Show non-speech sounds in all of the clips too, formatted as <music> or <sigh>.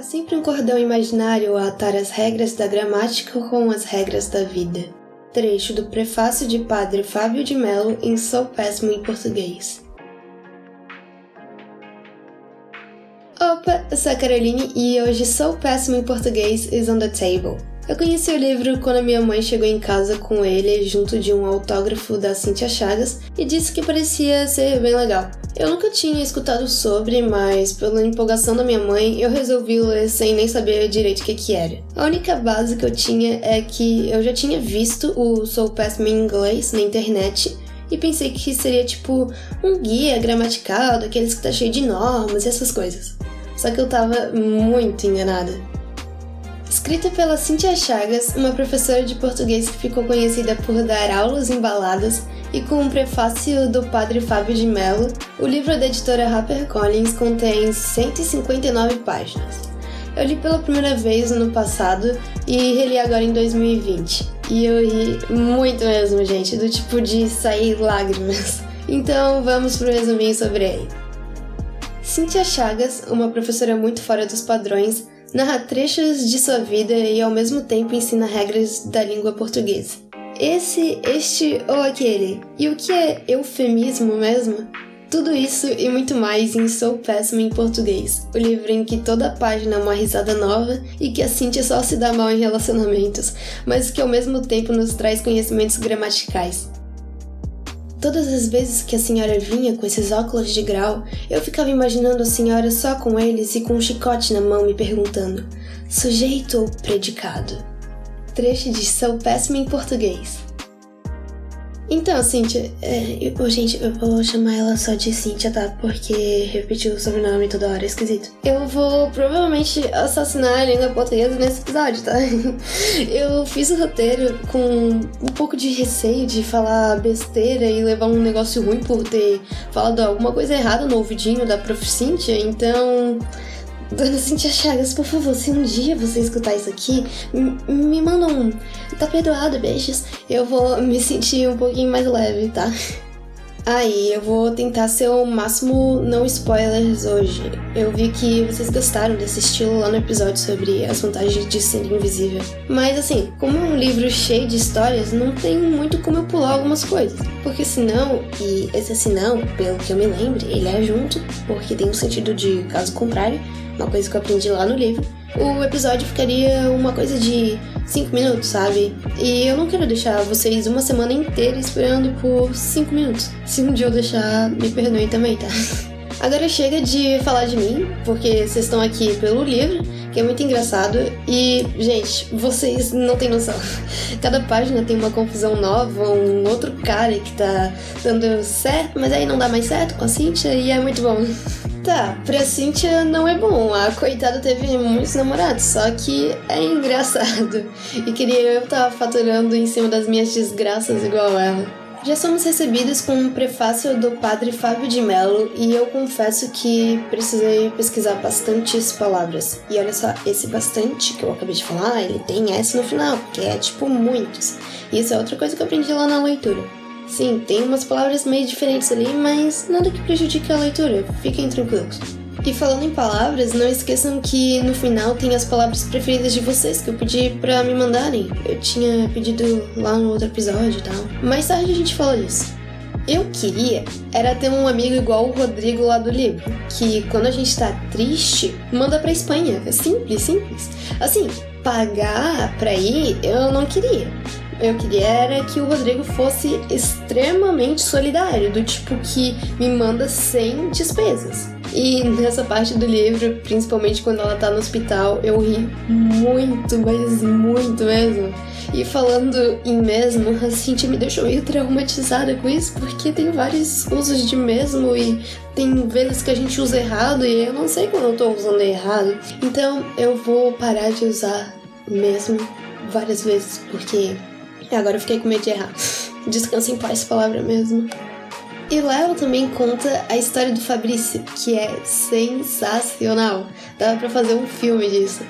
Há sempre um cordão imaginário a atar as regras da gramática com as regras da vida. Trecho do prefácio de Padre Fábio de Mello em Sou Péssimo em Português. Opa, eu sou a Caroline e hoje Sou Péssimo em Português is on the table. Eu conheci o livro quando a minha mãe chegou em casa com ele junto de um autógrafo da Cintia Chagas e disse que parecia ser bem legal. Eu nunca tinha escutado sobre, mas pela empolgação da minha mãe, eu resolvi ler sem nem saber direito o que, que era. A única base que eu tinha é que eu já tinha visto o Sou Péssimo em Inglês na internet e pensei que seria tipo um guia gramatical daqueles que tá cheio de normas e essas coisas. Só que eu tava muito enganada. Escrita pela Cintia Chagas, uma professora de português que ficou conhecida por dar aulas em baladas, e com um prefácio do padre Fábio de Mello, o livro da editora HarperCollins contém 159 páginas. Eu li pela primeira vez no passado e reli agora em 2020. E eu ri muito mesmo, gente, do tipo de sair lágrimas. <laughs> Então vamos pro resuminho sobre ele. Cintia Chagas, uma professora muito fora dos padrões, narra trechos de sua vida e ao mesmo tempo ensina regras da língua portuguesa. Esse, este ou aquele. E o que é eufemismo mesmo? Tudo isso e muito mais em Sou Péssimo em Português, o livro em que toda página é uma risada nova e que a Cintia só se dá mal em relacionamentos, mas que ao mesmo tempo nos traz conhecimentos gramaticais. Todas as vezes que a senhora vinha com esses óculos de grau, eu ficava imaginando a senhora só com eles e com um chicote na mão me perguntando: sujeito ou predicado? Trecho de Sou Péssimo em Português. Então, Cíntia, é, eu, gente, eu vou chamar ela só de Cíntia, tá? Porque repetir o sobrenome toda hora é esquisito. Eu vou provavelmente assassinar a língua portuguesa nesse episódio, tá? <laughs> Eu fiz o roteiro com um pouco de receio de falar besteira e levar um negócio ruim por ter falado alguma coisa errada no ouvidinho da Prof. Cíntia, então. Dona Cintia Chagas, por favor, se um dia você escutar isso aqui, me manda um. Tá perdoado, beijos. Eu vou me sentir um pouquinho mais leve, tá? Aí, eu vou tentar ser o máximo não spoilers hoje. Eu vi que vocês gostaram desse estilo lá no episódio sobre as vantagens de ser invisível. Mas assim, como é um livro cheio de histórias, não tem muito como eu pular algumas coisas. Porque senão, e esse senão, pelo que eu me lembre, ele é junto, porque tem um sentido de caso contrário uma coisa que eu aprendi lá no livro, o episódio ficaria uma coisa de 5 minutos, sabe? E eu não quero deixar vocês uma semana inteira esperando por 5 minutos. Se um dia eu deixar, me perdoem também, tá? <laughs> Agora chega de falar de mim, porque vocês estão aqui pelo livro, que é muito engraçado. E, gente, vocês não têm noção. <laughs> Cada página tem uma confusão nova, um outro cara que tá dando certo, mas aí não dá mais certo com a Cintia e é muito bom. <laughs> Tá, pra Cynthia não é bom. A coitada teve muitos namorados, só que é engraçado. <laughs> E queria eu estar faturando em cima das minhas desgraças igual ela. Já somos recebidos com um prefácio do padre Fábio de Mello e eu confesso que precisei pesquisar bastantes palavras. E olha só, esse bastante que eu acabei de falar, ele tem S no final, porque é tipo muitos. Isso é outra coisa que eu aprendi lá na leitura. Sim, tem umas palavras meio diferentes ali, mas nada que prejudique a leitura, fiquem tranquilos. E falando em palavras, não esqueçam que no final tem as palavras preferidas de vocês que eu pedi para me mandarem. Eu tinha pedido lá no outro episódio e tal. Mais tarde a gente fala disso. Eu queria era ter um amigo igual o Rodrigo lá do livro, que quando a gente tá triste, manda pra Espanha. É simples, simples. Assim, pagar pra ir eu não queria eu queria era que o Rodrigo fosse extremamente solidário, do tipo que me manda sem despesas. E nessa parte do livro, principalmente quando ela tá no hospital, eu ri muito, mas muito mesmo. E falando em mesmo, a Cintia me deixou meio traumatizada com isso, porque tem vários usos de mesmo e tem vezes que a gente usa errado e eu não sei quando eu tô usando errado. Então eu vou parar de usar mesmo várias vezes, porque e agora eu fiquei com medo de errar. Descansa em paz, palavra mesmo. E Léo também conta a história do Fabrício, que é sensacional. Dava para fazer um filme disso.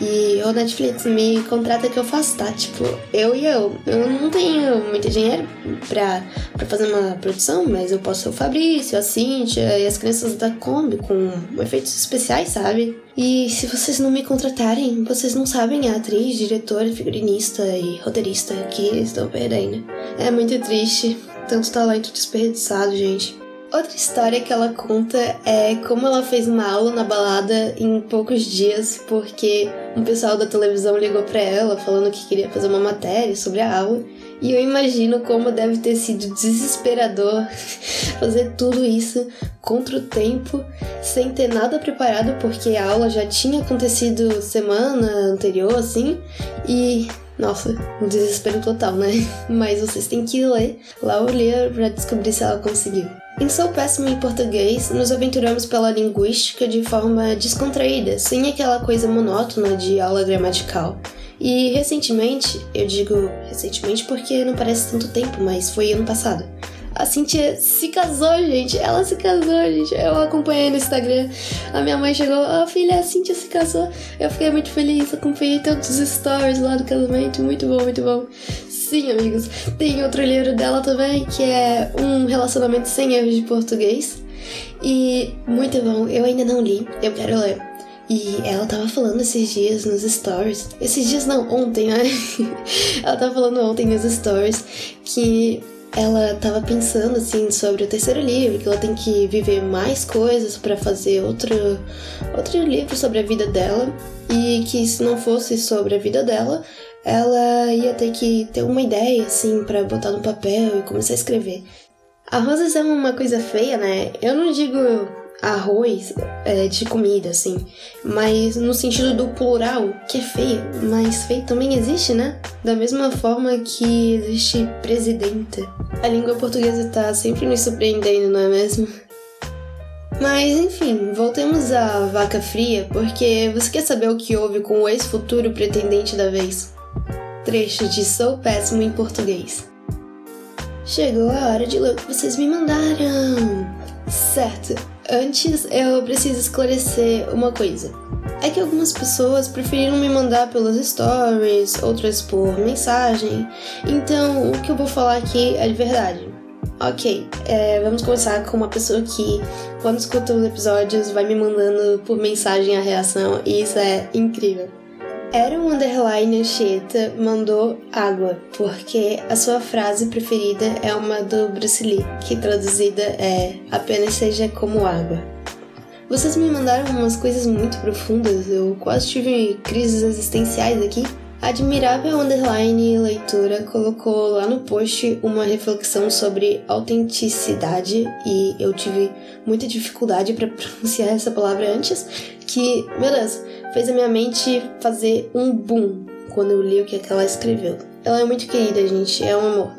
E o Netflix me contrata que eu faço, tá? Tipo, eu e eu. Eu não tenho muito dinheiro pra, pra fazer uma produção, mas eu posso ser o Fabrício, a Cíntia e as crianças da Kombi com efeitos especiais, sabe? E se vocês não me contratarem, vocês não sabem a atriz, diretora, figurinista e roteirista que estão perdendo. É muito triste. Tanto talento desperdiçado, gente. Outra história que ela conta é como ela fez uma aula na balada em poucos dias, porque um pessoal da televisão ligou para ela falando que queria fazer uma matéria sobre a aula. E eu imagino como deve ter sido desesperador <laughs> fazer tudo isso contra o tempo, sem ter nada preparado, porque a aula já tinha acontecido semana anterior, assim, e nossa, um desespero total, né? <laughs> Mas vocês têm que ler lá o livro pra descobrir se ela conseguiu. Em Sou Péssimo em Português, nos aventuramos pela linguística de forma descontraída, sem aquela coisa monótona de aula gramatical. E recentemente, eu digo recentemente porque não parece tanto tempo, mas foi ano passado. A Cintia se casou, gente. Ela se casou, gente. Eu acompanhei no Instagram. A minha mãe chegou, ó oh, filha, a Cintia se casou. Eu fiquei muito feliz, acompanhei todos os stories lá do casamento. Muito bom, muito bom. Sim, amigos. Tem outro livro dela também, que é Um Relacionamento Sem Erros de Português. E muito bom. Eu ainda não li, eu quero ler. E ela tava falando esses dias nos stories. Esses dias não, ontem, né? <laughs> ela tava falando ontem nos stories que ela estava pensando assim sobre o terceiro livro, que ela tem que viver mais coisas para fazer outro outro livro sobre a vida dela e que se não fosse sobre a vida dela, ela ia ter que ter uma ideia assim para botar no papel e começar a escrever. Arrozes é uma coisa feia, né? Eu não digo arroz é, de comida, assim. Mas no sentido do plural, que é feio, mas feio também existe, né? Da mesma forma que existe presidenta. A língua portuguesa tá sempre nos surpreendendo, não é mesmo? Mas enfim, voltemos à vaca fria, porque você quer saber o que houve com o ex-futuro pretendente da vez? Trecho de Sou Péssimo em Português. Chegou a hora de ler o que vocês me mandaram. Certo, Antes, eu preciso esclarecer uma coisa. É que algumas pessoas preferiram me mandar pelas stories, outras por mensagem. Então, o que eu vou falar aqui é de verdade. Ok, é, vamos começar com uma pessoa que, quando escuta os episódios, vai me mandando por mensagem a reação, e isso é incrível. Era um underline Anchieta mandou água, porque a sua frase preferida é uma do Bruce Lee, que traduzida é apenas seja como água. Vocês me mandaram umas coisas muito profundas, eu quase tive crises existenciais aqui. Admirável Underline Leitura colocou lá no post uma reflexão sobre autenticidade e eu tive muita dificuldade para <laughs> pronunciar essa palavra antes, que, Deus, fez a minha mente fazer um boom quando eu li o que, é que ela escreveu. Ela é muito querida, gente, é um amor.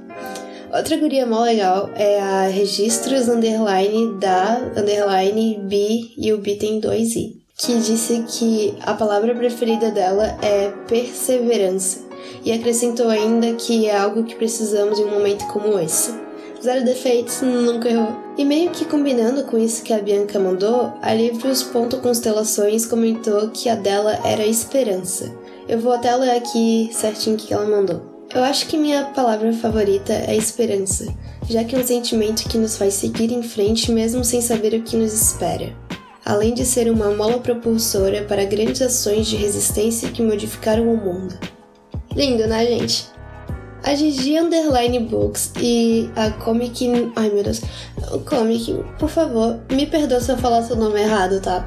Outra guria mó legal é a Registros Underline da Underline B e o B tem dois I que disse que a palavra preferida dela é perseverança e acrescentou ainda que é algo que precisamos em um momento como esse. Zero defeitos, nunca errou. E meio que combinando com isso que a Bianca mandou, a Livros Ponto Constelações comentou que a dela era esperança. Eu vou até ler aqui certinho o que ela mandou. Eu acho que minha palavra favorita é esperança, já que é um sentimento que nos faz seguir em frente mesmo sem saber o que nos espera além de ser uma mola propulsora para grandes ações de resistência que modificaram o mundo. Lindo, né, gente? A Gigi Underline Books e a Comic. Ai meu Deus. O Comic, por favor, me perdoa se eu falar seu nome errado, tá?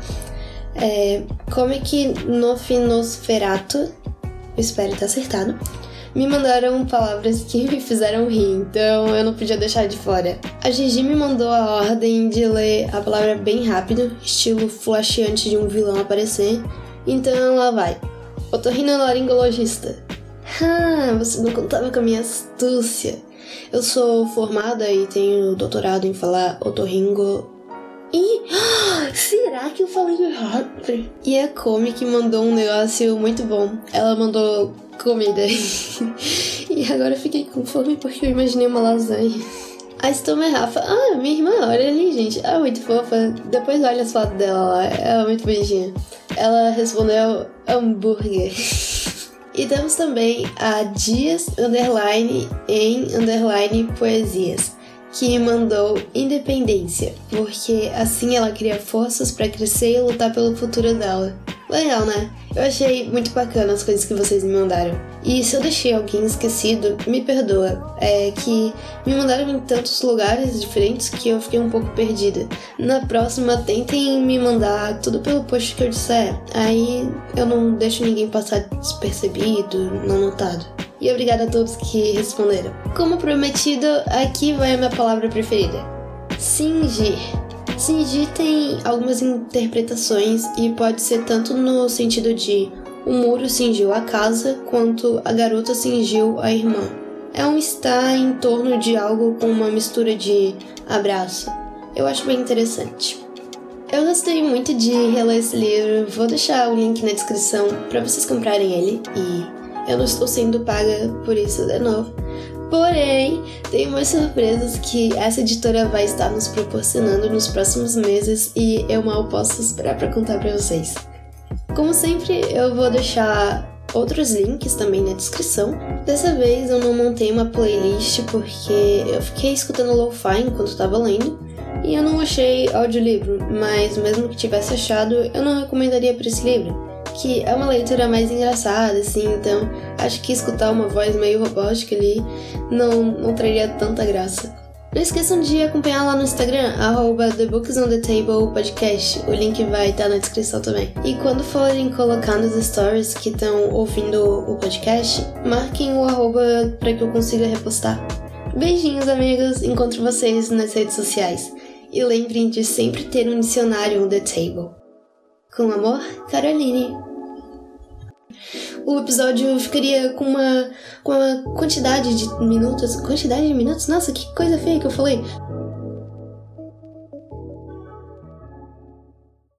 É. Comic Nofinosferato. Espero ter acertado me mandaram palavras que me fizeram rir, então eu não podia deixar de fora. A Gigi me mandou a ordem de ler a palavra bem rápido, estilo flash antes de um vilão aparecer, então lá vai. Otorrinolaringologista. Ah, você não contava com a minha astúcia. Eu sou formada e tenho doutorado em falar otorringo e <gasps> será que eu falei errado? E a Comic mandou um negócio muito bom. Ela mandou comida. <laughs> e agora fiquei com fome porque eu imaginei uma lasanha. A Stoma é Rafa. Ah, minha irmã, olha ali, gente. Ah, muito fofa. Depois olha as fotos dela lá. Ela é muito bonitinha. ela respondeu hambúrguer. <laughs> e temos também a Dias Underline em Underline Poesias que mandou independência, porque assim ela cria forças para crescer e lutar pelo futuro dela. Legal, né? Eu achei muito bacana as coisas que vocês me mandaram. E se eu deixei alguém esquecido, me perdoa. É que me mandaram em tantos lugares diferentes que eu fiquei um pouco perdida. Na próxima, tentem me mandar tudo pelo post que eu disser. Aí eu não deixo ninguém passar despercebido, não notado e obrigada a todos que responderam. Como prometido, aqui vai a minha palavra preferida: cingir. Cingir tem algumas interpretações e pode ser tanto no sentido de o muro cingiu a casa quanto a garota cingiu a irmã. É um estar em torno de algo com uma mistura de abraço. Eu acho bem interessante. Eu gostei muito de reler esse livro, vou deixar o link na descrição para vocês comprarem ele e eu não estou sendo paga por isso de novo. Porém, tem umas surpresas que essa editora vai estar nos proporcionando nos próximos meses e eu mal posso esperar para contar para vocês. Como sempre, eu vou deixar outros links também na descrição. Dessa vez eu não montei uma playlist porque eu fiquei escutando lo-fi enquanto estava lendo e eu não achei audiolivro, mas mesmo que tivesse achado, eu não recomendaria para esse livro que é uma leitura mais engraçada, assim, então acho que escutar uma voz meio robótica ali não, não traria tanta graça. Não esqueçam de acompanhar lá no Instagram, arroba. O link vai estar na descrição também. E quando forem colocar nos stories que estão ouvindo o podcast, marquem o arroba para que eu consiga repostar. Beijinhos, amigos! Encontro vocês nas redes sociais. E lembrem de sempre ter um dicionário on the table. Com amor, Caroline o episódio ficaria com uma, com uma quantidade de minutos. Quantidade de minutos? Nossa, que coisa feia que eu falei!